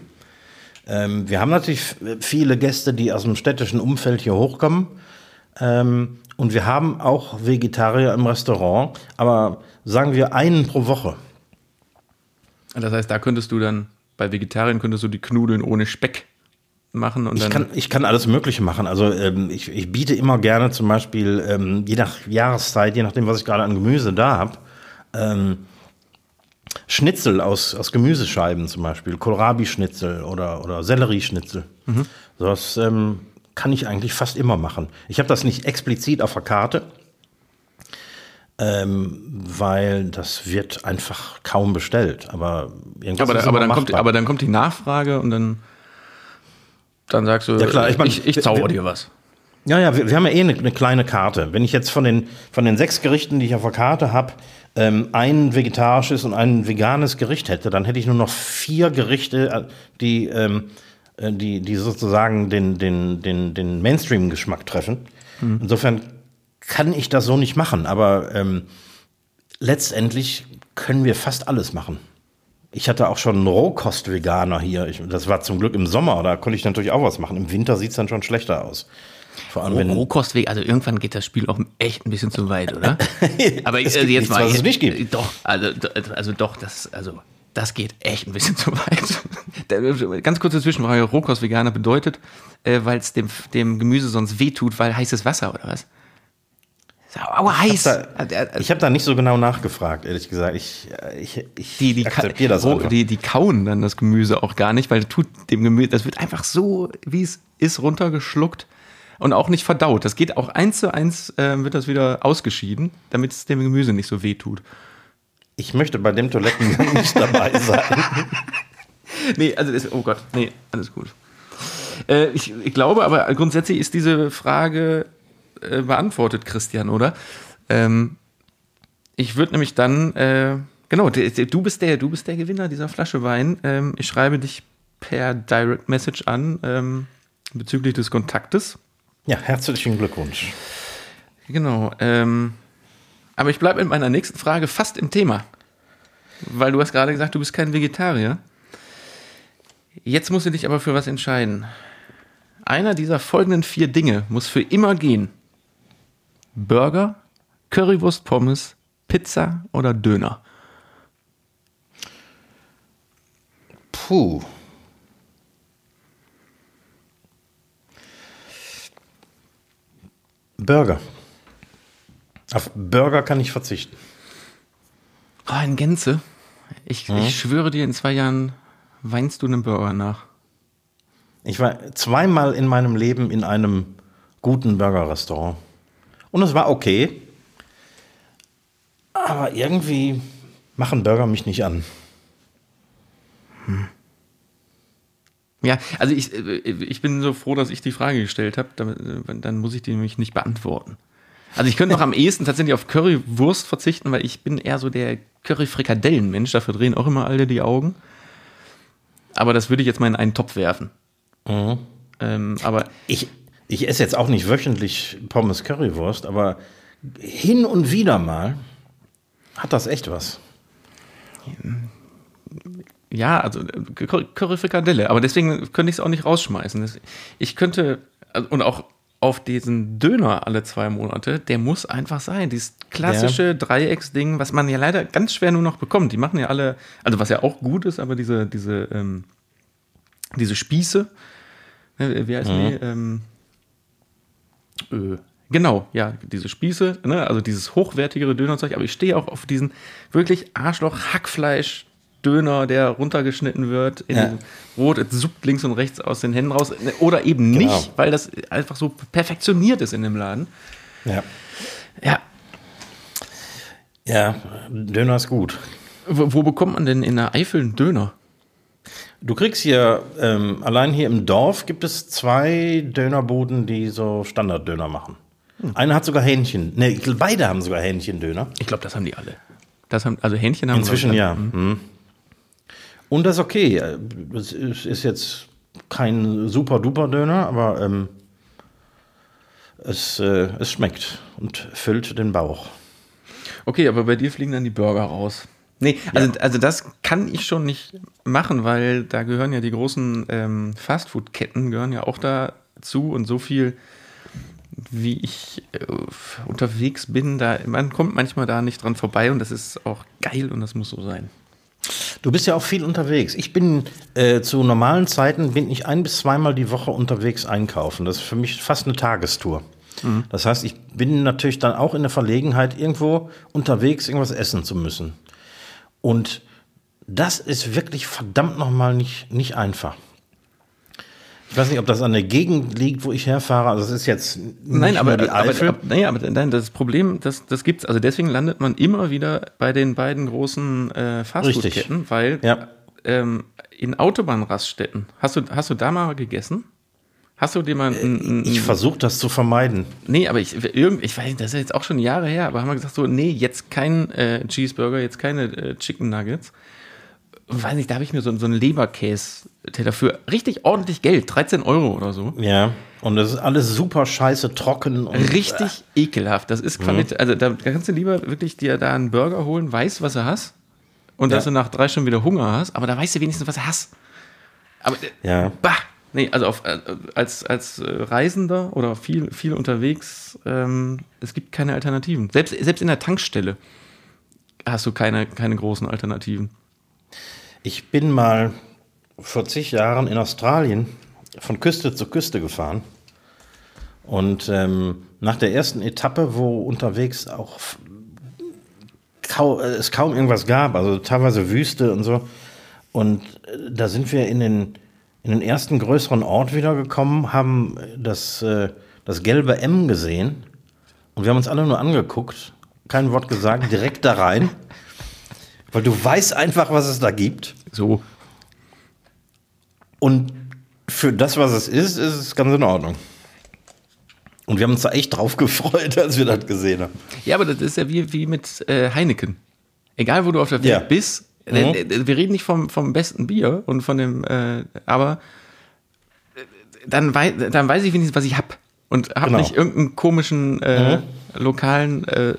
Ähm, wir haben natürlich viele Gäste, die aus dem städtischen Umfeld hier hochkommen. Ähm, und wir haben auch Vegetarier im Restaurant, aber sagen wir einen pro Woche. Das heißt, da könntest du dann, bei Vegetariern könntest du die Knudeln ohne Speck machen und Ich dann. kann, ich kann alles Mögliche machen. Also ähm, ich, ich biete immer gerne zum Beispiel, ähm, je nach Jahreszeit, je nachdem, was ich gerade an Gemüse da habe, ähm, Schnitzel aus, aus Gemüsescheiben zum Beispiel, Kohlrabi-Schnitzel oder, oder Sellerieschnitzel. So Das ähm, kann ich eigentlich fast immer machen. Ich habe das nicht explizit auf der Karte, ähm, weil das wird einfach kaum bestellt. Aber irgendwas aber, ist aber, dann kommt, aber dann kommt die Nachfrage und dann, dann sagst du, Ja, klar, ich mein, ich, ich zauber wir- dir was. Ja, ja, wir, wir haben ja eh eine, eine kleine Karte. Wenn ich jetzt von den, von den sechs Gerichten, die ich auf der Karte habe, ähm, ein vegetarisches und ein veganes Gericht hätte, dann hätte ich nur noch vier Gerichte, äh, die, ähm, äh, die, die sozusagen den, den, den, den Mainstream-Geschmack treffen. Insofern kann ich das so nicht machen, aber ähm, letztendlich können wir fast alles machen. Ich hatte auch schon einen Rohkost-Veganer hier. Ich, das war zum Glück im Sommer, da konnte ich natürlich auch was machen. Im Winter sieht es dann schon schlechter aus. Vor allem, wenn, Rohkostweg, also irgendwann geht das Spiel auch echt ein bisschen zu weit, oder? Aber Es äh, gibt jetzt nichts, mal. was es nicht gibt. Doch, also, also doch, das, also, das geht echt ein bisschen zu weit. Ganz kurze Zwischenfrage: Rohkost-Veganer bedeutet, äh, weil es dem, dem Gemüse sonst wehtut, weil heißes Wasser oder was? Aua, heiß! da, Äh, äh, ich habe da nicht so genau nachgefragt, ehrlich gesagt. Ich, äh, ich, ich die, die, akzeptiere das einfach. die, die kauen dann das Gemüse auch gar nicht, weil das tut dem Gemüse, das wird einfach so, wie es ist, runtergeschluckt und auch nicht verdaut. Das geht auch eins zu eins, äh, wird das wieder ausgeschieden, damit es dem Gemüse nicht so weh tut. Ich möchte bei dem Toilettengang nicht dabei sein. Nee, also das, oh Gott, nee, alles gut. Äh, ich, ich glaube aber grundsätzlich ist diese Frage äh, beantwortet, Christian, oder? Ähm, ich würde nämlich dann äh, Genau, du bist der, du bist der Gewinner dieser Flasche Wein. Ähm, ich schreibe dich per Direct Message an ähm, bezüglich des Kontaktes. Ja, herzlichen Glückwunsch. Genau. Ähm, aber ich bleibe mit meiner nächsten Frage fast im Thema. Weil du hast gerade gesagt, du bist kein Vegetarier. Jetzt musst du dich aber für was entscheiden. Einer dieser folgenden vier Dinge muss für immer gehen. Burger, Currywurst, Pommes, Pizza oder Döner? Puh. Burger. Auf Burger kann ich verzichten. Oh, in Gänze. Ich, hm? ich schwöre dir, in zwei Jahren weinst du einen Burger nach. Ich war zweimal in meinem Leben in einem guten Burger-Restaurant. Und es war okay. Aber irgendwie machen Burger mich nicht an. Hm. Ja, also ich, äh, ich bin so froh, dass ich die Frage gestellt habe. Äh, dann muss ich die nämlich nicht beantworten. Also ich könnte noch am ehesten tatsächlich auf Currywurst verzichten, weil ich bin eher so der Curry-Frikadellen-Mensch. Dafür drehen auch immer alle die Augen. Aber das würde ich jetzt mal in einen Topf werfen. Mhm. Ähm, aber ich, ich esse jetzt auch nicht wöchentlich Pommes Currywurst, aber hin und wieder mal hat das echt was. Ja, also Curry Frikadelle, aber deswegen könnte ich es auch nicht rausschmeißen. Ich könnte, also, und auch auf diesen Döner alle zwei Monate, der muss einfach sein. Dieses klassische ja. Dreiecksding, was man ja leider ganz schwer nur noch bekommt. Die machen ja alle, also was ja auch gut ist, aber diese, diese, ähm, diese Spieße, ne, wie heißt mhm. die? Ähm, äh, genau, ja, diese Spieße, ne, also dieses hochwertigere Dönerzeug, aber ich stehe auch auf diesen wirklich Arschloch-Hackfleisch- Döner, der runtergeschnitten wird in ja. Rot, es suppt links und rechts aus den Händen raus. Oder eben genau. nicht, weil das einfach so perfektioniert ist in dem Laden. Ja. Ja. Ja, Döner ist gut. Wo, wo bekommt man denn in der Eifel einen Döner? Du kriegst hier, ähm, allein hier im Dorf gibt es zwei Dönerbuden, die so Standarddöner machen. Hm. Einer hat sogar Hähnchen. Ne, beide haben sogar Hähnchendöner. Ich glaube, das haben die alle. Das haben, also Hähnchen haben Inzwischen ja. Mhm. Und das ist okay. Es ist jetzt kein super duper Döner, aber ähm, es, äh, es schmeckt und füllt den Bauch. Okay, aber bei dir fliegen dann die Burger raus. Nee, also, ja. also das kann ich schon nicht machen, weil da gehören ja die großen ähm, Fastfood-Ketten gehören ja auch dazu und so viel, wie ich äh, unterwegs bin, da man kommt manchmal da nicht dran vorbei und das ist auch geil und das muss so sein. Du bist ja auch viel unterwegs. Ich bin äh, zu normalen Zeiten bin ich ein bis zweimal die Woche unterwegs einkaufen. Das ist für mich fast eine Tagestour. Mhm. Das heißt, ich bin natürlich dann auch in der Verlegenheit, irgendwo unterwegs irgendwas essen zu müssen. Und das ist wirklich verdammt nochmal nicht, nicht einfach. Ich weiß nicht, ob das an der Gegend liegt, wo ich herfahre. Also es ist jetzt nein, aber, die Eifel. Aber, aber, naja, aber nein, das Problem, das, das gibt's. Also deswegen landet man immer wieder bei den beiden großen äh, Fastfood-Ketten, weil ja. ähm, in Autobahnraststätten. Hast du, hast du da mal gegessen? Hast du dir mal ein, ein, Ich versuche das zu vermeiden. Nee, aber ich, irgend, ich weiß, das ist jetzt auch schon Jahre her, aber haben wir gesagt so, nee, jetzt kein äh, Cheeseburger, jetzt keine äh, Chicken Nuggets, weiß nicht, da habe ich mir so, so einen Leberkäse-Teller für richtig ordentlich Geld, 13 Euro oder so. Ja, und das ist alles super scheiße, trocken. Und, richtig äh. ekelhaft. Das ist Qualität. Mhm. Also da kannst du lieber wirklich dir da einen Burger holen, weißt, was du hast. Und ja. dass du nach drei Stunden wieder Hunger hast, aber da weißt du wenigstens, was du hast. Aber, äh, ja. bah, nee, also auf, äh, als, als Reisender oder viel, viel unterwegs, ähm, es gibt keine Alternativen. Selbst, selbst in der Tankstelle hast du keine, keine großen Alternativen. Ich bin mal vor zig Jahren in Australien von Küste zu Küste gefahren. Und ähm, nach der ersten Etappe, wo unterwegs auch kau äh, es kaum irgendwas gab, also teilweise Wüste und so, und äh, da sind wir in den, in den ersten größeren Ort wiedergekommen, haben das, äh, das gelbe M gesehen und wir haben uns alle nur angeguckt, kein Wort gesagt, direkt da rein. Weil du weißt einfach, was es da gibt. So. Und für das, was es ist, ist es ganz in Ordnung. Und wir haben uns da echt drauf gefreut, als wir das gesehen haben. Ja, aber das ist ja wie, wie mit äh, Heineken. Egal, wo du auf der Welt Ja. bist. Mhm. Wir reden nicht vom, vom besten Bier und von dem, äh, aber äh, dann, wei dann weiß ich wenigstens, was ich hab. Und hab Genau. nicht irgendeinen komischen äh, lokalen äh,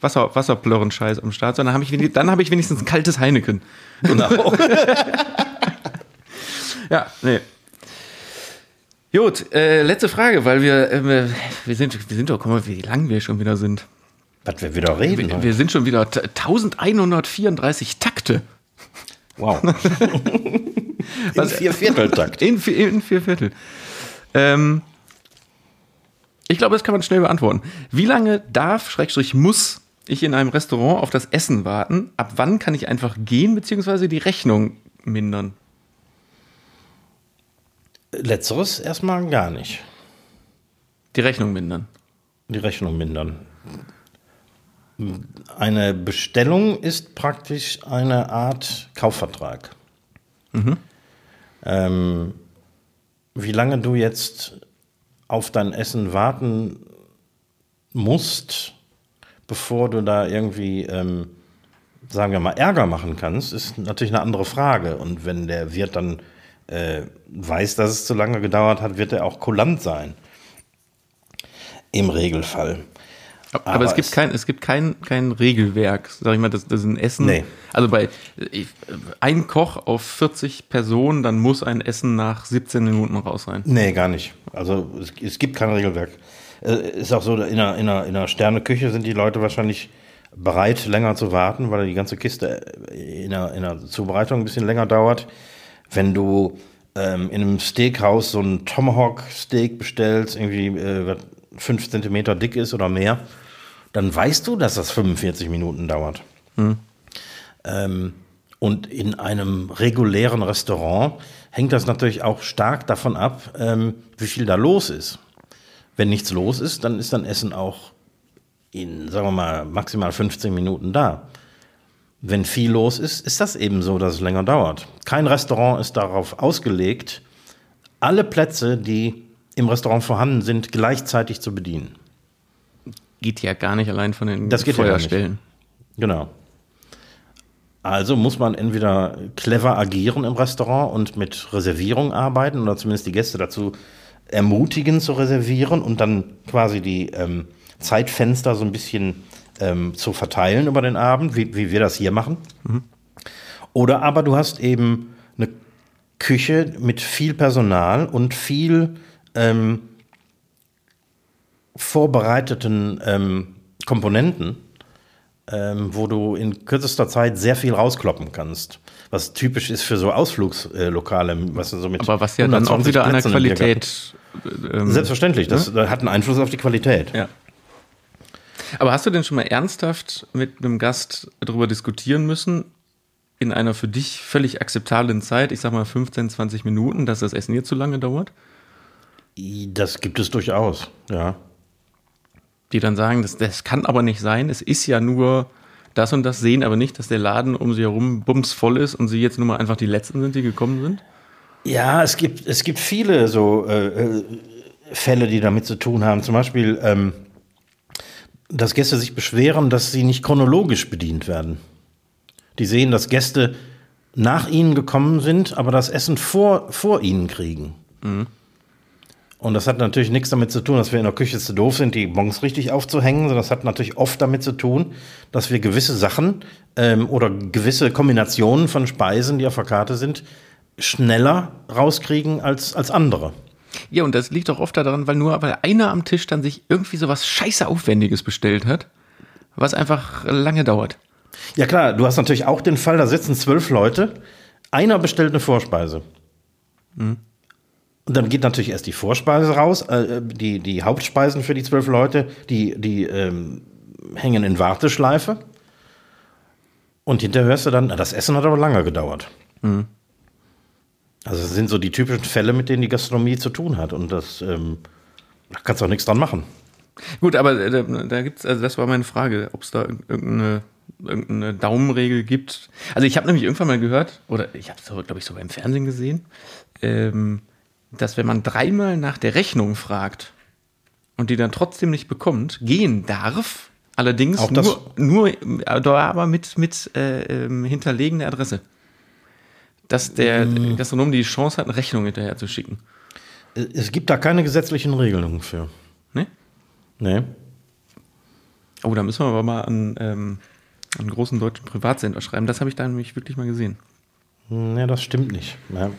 Wasser, Wasserplörren-Scheiß am Start, sondern hab ich dann habe ich wenigstens ein kaltes Heineken. Genau. Ja, nee. Gut, äh, letzte Frage, weil wir, äh, wir sind, wir sind doch, guck mal, wie lang wir schon wieder sind. Was wir wieder reden. Wir, wir sind schon wieder t- 1134 Takte. wow. In vier Vierteltakt. In, in vier Viertel. Ähm, ich glaube, das kann man schnell beantworten. Wie lange darf, Schrägstrich muss ich in einem Restaurant auf das Essen warten? Ab wann kann ich einfach gehen, beziehungsweise die Rechnung mindern? Letzteres erstmal gar nicht. Die Rechnung mindern. Die Rechnung mindern. Eine Bestellung ist praktisch eine Art Kaufvertrag. Ähm, wie lange du jetzt auf dein Essen warten musst, bevor du da irgendwie, ähm, sagen wir mal, Ärger machen kannst, ist natürlich eine andere Frage. Und wenn der Wirt dann äh, weiß, dass es zu lange gedauert hat, wird er auch kulant sein. Im Regelfall. Aber, Aber es gibt es- kein, es gibt kein, kein Regelwerk, sag ich mal, das, das ist ein Essen. Nee. Also bei ein Koch auf 40 Personen, dann muss ein Essen nach 17 Minuten raus sein. Nee, gar nicht. Also es, es gibt kein Regelwerk. Äh, Ist auch so, in einer, in, einer, in einer Sterneküche sind die Leute wahrscheinlich bereit, länger zu warten, weil die ganze Kiste in der, in der Zubereitung ein bisschen länger dauert. Wenn du ähm, in einem Steakhouse so ein Tomahawk-Steak bestellst, irgendwie äh, was fünf Zentimeter dick ist oder mehr, dann weißt du, dass das 45 Minuten dauert. Ähm, und in einem regulären Restaurant hängt das natürlich auch stark davon ab, ähm, wie viel da los ist. Wenn nichts los ist, dann ist dein Essen auch in, sagen wir mal, maximal 15 Minuten da. Wenn viel los ist, ist das eben so, dass es länger dauert. Kein Restaurant ist darauf ausgelegt, alle Plätze, die im Restaurant vorhanden sind, gleichzeitig zu bedienen. Geht ja gar nicht allein von den Das geht ja. Feuerstellen. Genau. Also muss man entweder clever agieren im Restaurant und mit Reservierung arbeiten oder zumindest die Gäste dazu ermutigen zu reservieren und dann quasi die ähm, Zeitfenster so ein bisschen ähm, zu verteilen über den Abend, wie, wie wir das hier machen. Oder aber du hast eben eine Küche mit viel Personal und viel ähm, vorbereiteten ähm, Komponenten, ähm, wo du in kürzester Zeit sehr viel rauskloppen kannst. Was typisch ist für so Ausflugslokale, was du so mit Aber was ja dann auch 120 wieder an der Qualität. Ähm, Selbstverständlich, das hat einen Einfluss auf die Qualität. Ja. Aber hast du denn schon mal ernsthaft mit einem Gast darüber diskutieren müssen, in einer für dich völlig akzeptablen Zeit, ich sag mal 15, 20 Minuten, dass das Essen hier zu lange dauert? Das gibt es durchaus, ja. Die dann sagen, das, das kann aber nicht sein, es ist ja nur das und das, sehen aber nicht, dass der Laden um sie herum bumsvoll ist und sie jetzt nur mal einfach die Letzten sind, die gekommen sind? Ja, es gibt, es gibt viele so äh, äh, Fälle, die damit zu tun haben. Zum Beispiel, ähm, dass Gäste sich beschweren, dass sie nicht chronologisch bedient werden. Die sehen, dass Gäste nach ihnen gekommen sind, aber das Essen vor, vor ihnen kriegen. Und das hat natürlich nichts damit zu tun, dass wir in der Küche zu doof sind, die Bons richtig aufzuhängen, sondern das hat natürlich oft damit zu tun, dass wir gewisse Sachen ähm, oder gewisse Kombinationen von Speisen, die auf der Karte sind, schneller rauskriegen als, als andere. Ja, und das liegt auch oft daran, weil nur weil einer am Tisch dann sich irgendwie so was scheiße Aufwendiges bestellt hat, was einfach lange dauert. Ja klar, du hast natürlich auch den Fall, da sitzen zwölf Leute, einer bestellt eine Vorspeise. Und dann geht natürlich erst die Vorspeise raus, äh, die, die Hauptspeisen für die zwölf Leute, die, die ähm, hängen in Warteschleife. Und hinterher hörst du dann, na, das Essen hat aber lange gedauert. Also das sind so die typischen Fälle, mit denen die Gastronomie zu tun hat. Und das, ähm, da kannst du auch nichts dran machen. Gut, aber äh, da, da gibt's, also das war meine Frage, ob es da irgendeine, irgendeine Daumenregel gibt. Also ich habe nämlich irgendwann mal gehört, oder ich habe es, glaube ich, sogar im Fernsehen gesehen, ähm, dass wenn man dreimal nach der Rechnung fragt und die dann trotzdem nicht bekommt, gehen darf, Allerdings nur, nur äh, aber mit, mit äh, ähm, hinterlegener Adresse. Dass der Mm. Gastronom die Chance hat, eine Rechnung hinterher zu schicken. Es gibt da keine gesetzlichen Regelungen für. Ne? Nee. Oh, da müssen wir aber mal an, ähm, einen großen deutschen Privatsender schreiben. Das habe ich da nämlich wirklich mal gesehen. Nee, das stimmt nicht. Ja.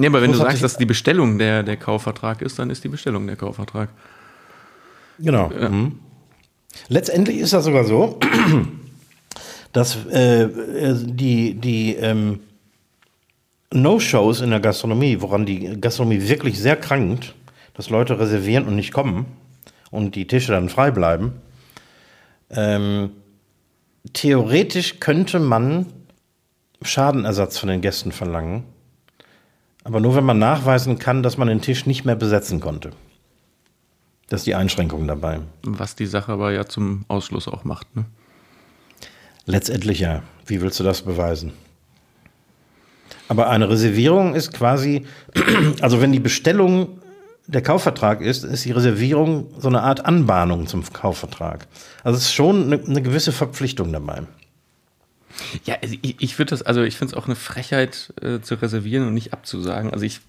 Ja, aber wenn du sagst, dass die Bestellung der, der Kaufvertrag ist, dann ist die Bestellung der Kaufvertrag. Genau. Mhm. Letztendlich ist das sogar so, dass äh, äh, die, die ähm, No-Shows in der Gastronomie, woran die Gastronomie wirklich sehr krankt, dass Leute reservieren und nicht kommen und die Tische dann frei bleiben. Ähm, theoretisch könnte man Schadenersatz von den Gästen verlangen, aber nur wenn man nachweisen kann, dass man den Tisch nicht mehr besetzen konnte. Das ist die Einschränkung dabei. Was die Sache aber ja zum Ausschluss auch macht. Ne? Letztendlich ja. Wie willst du das beweisen? Aber eine Reservierung ist quasi, also wenn die Bestellung der Kaufvertrag ist, ist die Reservierung so eine Art Anbahnung zum Kaufvertrag. Also es ist schon eine, eine gewisse Verpflichtung dabei. Ja, also ich, ich würde das, also ich finde es auch eine Frechheit äh, zu reservieren und nicht abzusagen. Also ich,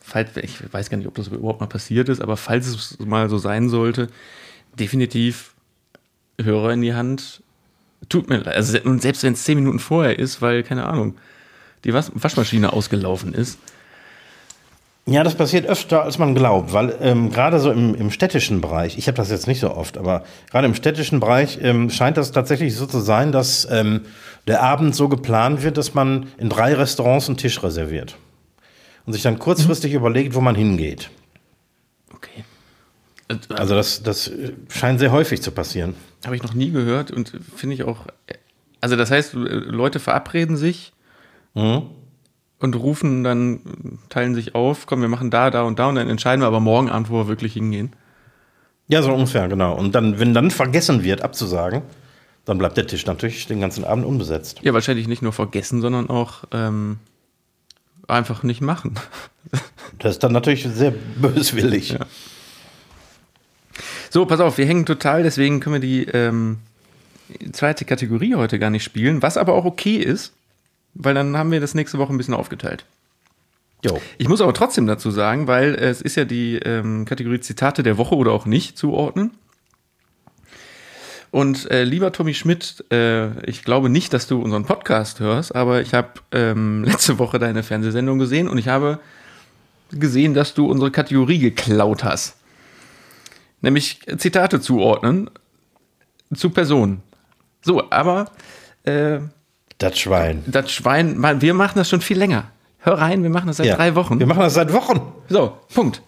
falls, ich weiß gar nicht, ob das überhaupt mal passiert ist, aber falls es mal so sein sollte, definitiv Hörer in die Hand. Tut mir leid. Also und selbst wenn es zehn Minuten vorher ist, weil, keine Ahnung, die Was Waschmaschine ausgelaufen ist. Ja, das passiert öfter, als man glaubt, weil ähm, gerade so im, im städtischen Bereich, ich habe das jetzt nicht so oft, aber gerade im städtischen Bereich ähm, scheint das tatsächlich so zu sein, dass ähm, der Abend so geplant wird, dass man in drei Restaurants einen Tisch reserviert und sich dann kurzfristig überlegt, wo man hingeht. Okay. Also das, das äh, scheint sehr häufig zu passieren. Habe ich noch nie gehört und finde ich auch. Also, das heißt, Leute verabreden sich und rufen dann, teilen sich auf, komm, wir machen da, da und da und dann entscheiden wir aber morgen Abend, wo wir wirklich hingehen. Ja, so ungefähr, genau. Und dann, wenn dann vergessen wird, abzusagen, dann bleibt der Tisch natürlich den ganzen Abend unbesetzt. Ja, wahrscheinlich nicht nur vergessen, sondern auch ähm, einfach nicht machen. Das ist dann natürlich sehr böswillig. So, pass auf, wir hängen total, deswegen können wir die ähm, zweite Kategorie heute gar nicht spielen, was aber auch okay ist, weil dann haben wir das nächste Woche ein bisschen aufgeteilt. Jo. Ich muss aber trotzdem dazu sagen, weil es ist ja die ähm, Kategorie Zitate der Woche oder auch nicht zuordnen. Und äh, lieber Tommy Schmidt, äh, ich glaube nicht, dass du unseren Podcast hörst, aber ich habe ähm, letzte Woche deine Fernsehsendung gesehen und ich habe gesehen, dass du unsere Kategorie geklaut hast. Nämlich Zitate zuordnen zu Personen. So, aber äh, Das Schwein. das Schwein, man, wir machen das schon viel länger. Hör rein, wir machen das seit Ja. drei Wochen. Wir machen das seit Wochen. So, Punkt.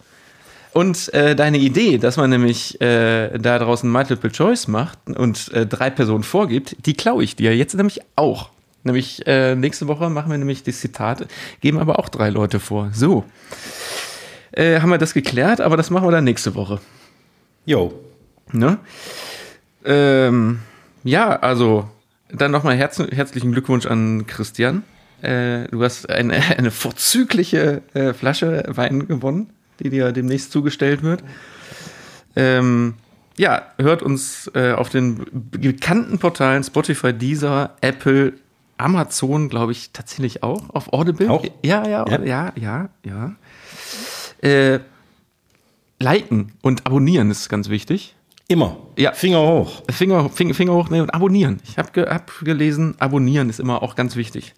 Und äh, deine Idee, dass man nämlich äh, da draußen Multiple Choice macht und äh, drei Personen vorgibt, die klaue ich dir jetzt nämlich auch. Nämlich äh, nächste Woche machen wir nämlich das Zitat, geben aber auch drei Leute vor. So. Äh, haben wir das geklärt, aber das machen wir dann nächste Woche. Jo. Ne? Ähm, ja, also dann nochmal herz herzlichen Glückwunsch an Christian. Äh, du hast eine, eine vorzügliche äh, Flasche Wein gewonnen, die dir demnächst zugestellt wird. Ähm, ja, hört uns äh, auf den bekannten Portalen Spotify, Deezer, Apple, Amazon, glaube ich, tatsächlich auch. Auf Audible. Auch? Ja, ja, Ja. ja, ja, ja. Äh, liken und abonnieren ist ganz wichtig. Immer. Ja. Finger hoch. Finger, Finger, Finger hochnehmen und abonnieren. Ich habe ge hab gelesen, abonnieren ist immer auch ganz wichtig.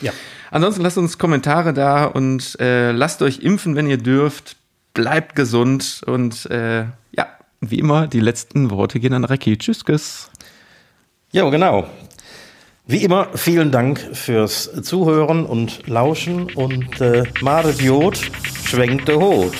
Ja. Ansonsten lasst uns Kommentare da und äh, lasst euch impfen, wenn ihr dürft. Bleibt gesund und äh, ja, wie immer, die letzten Worte gehen an Raki. Tschüss, Tschüss. Ja, genau. Wie immer, vielen Dank fürs Zuhören und Lauschen und äh, Madet Jod schwenkte Hot.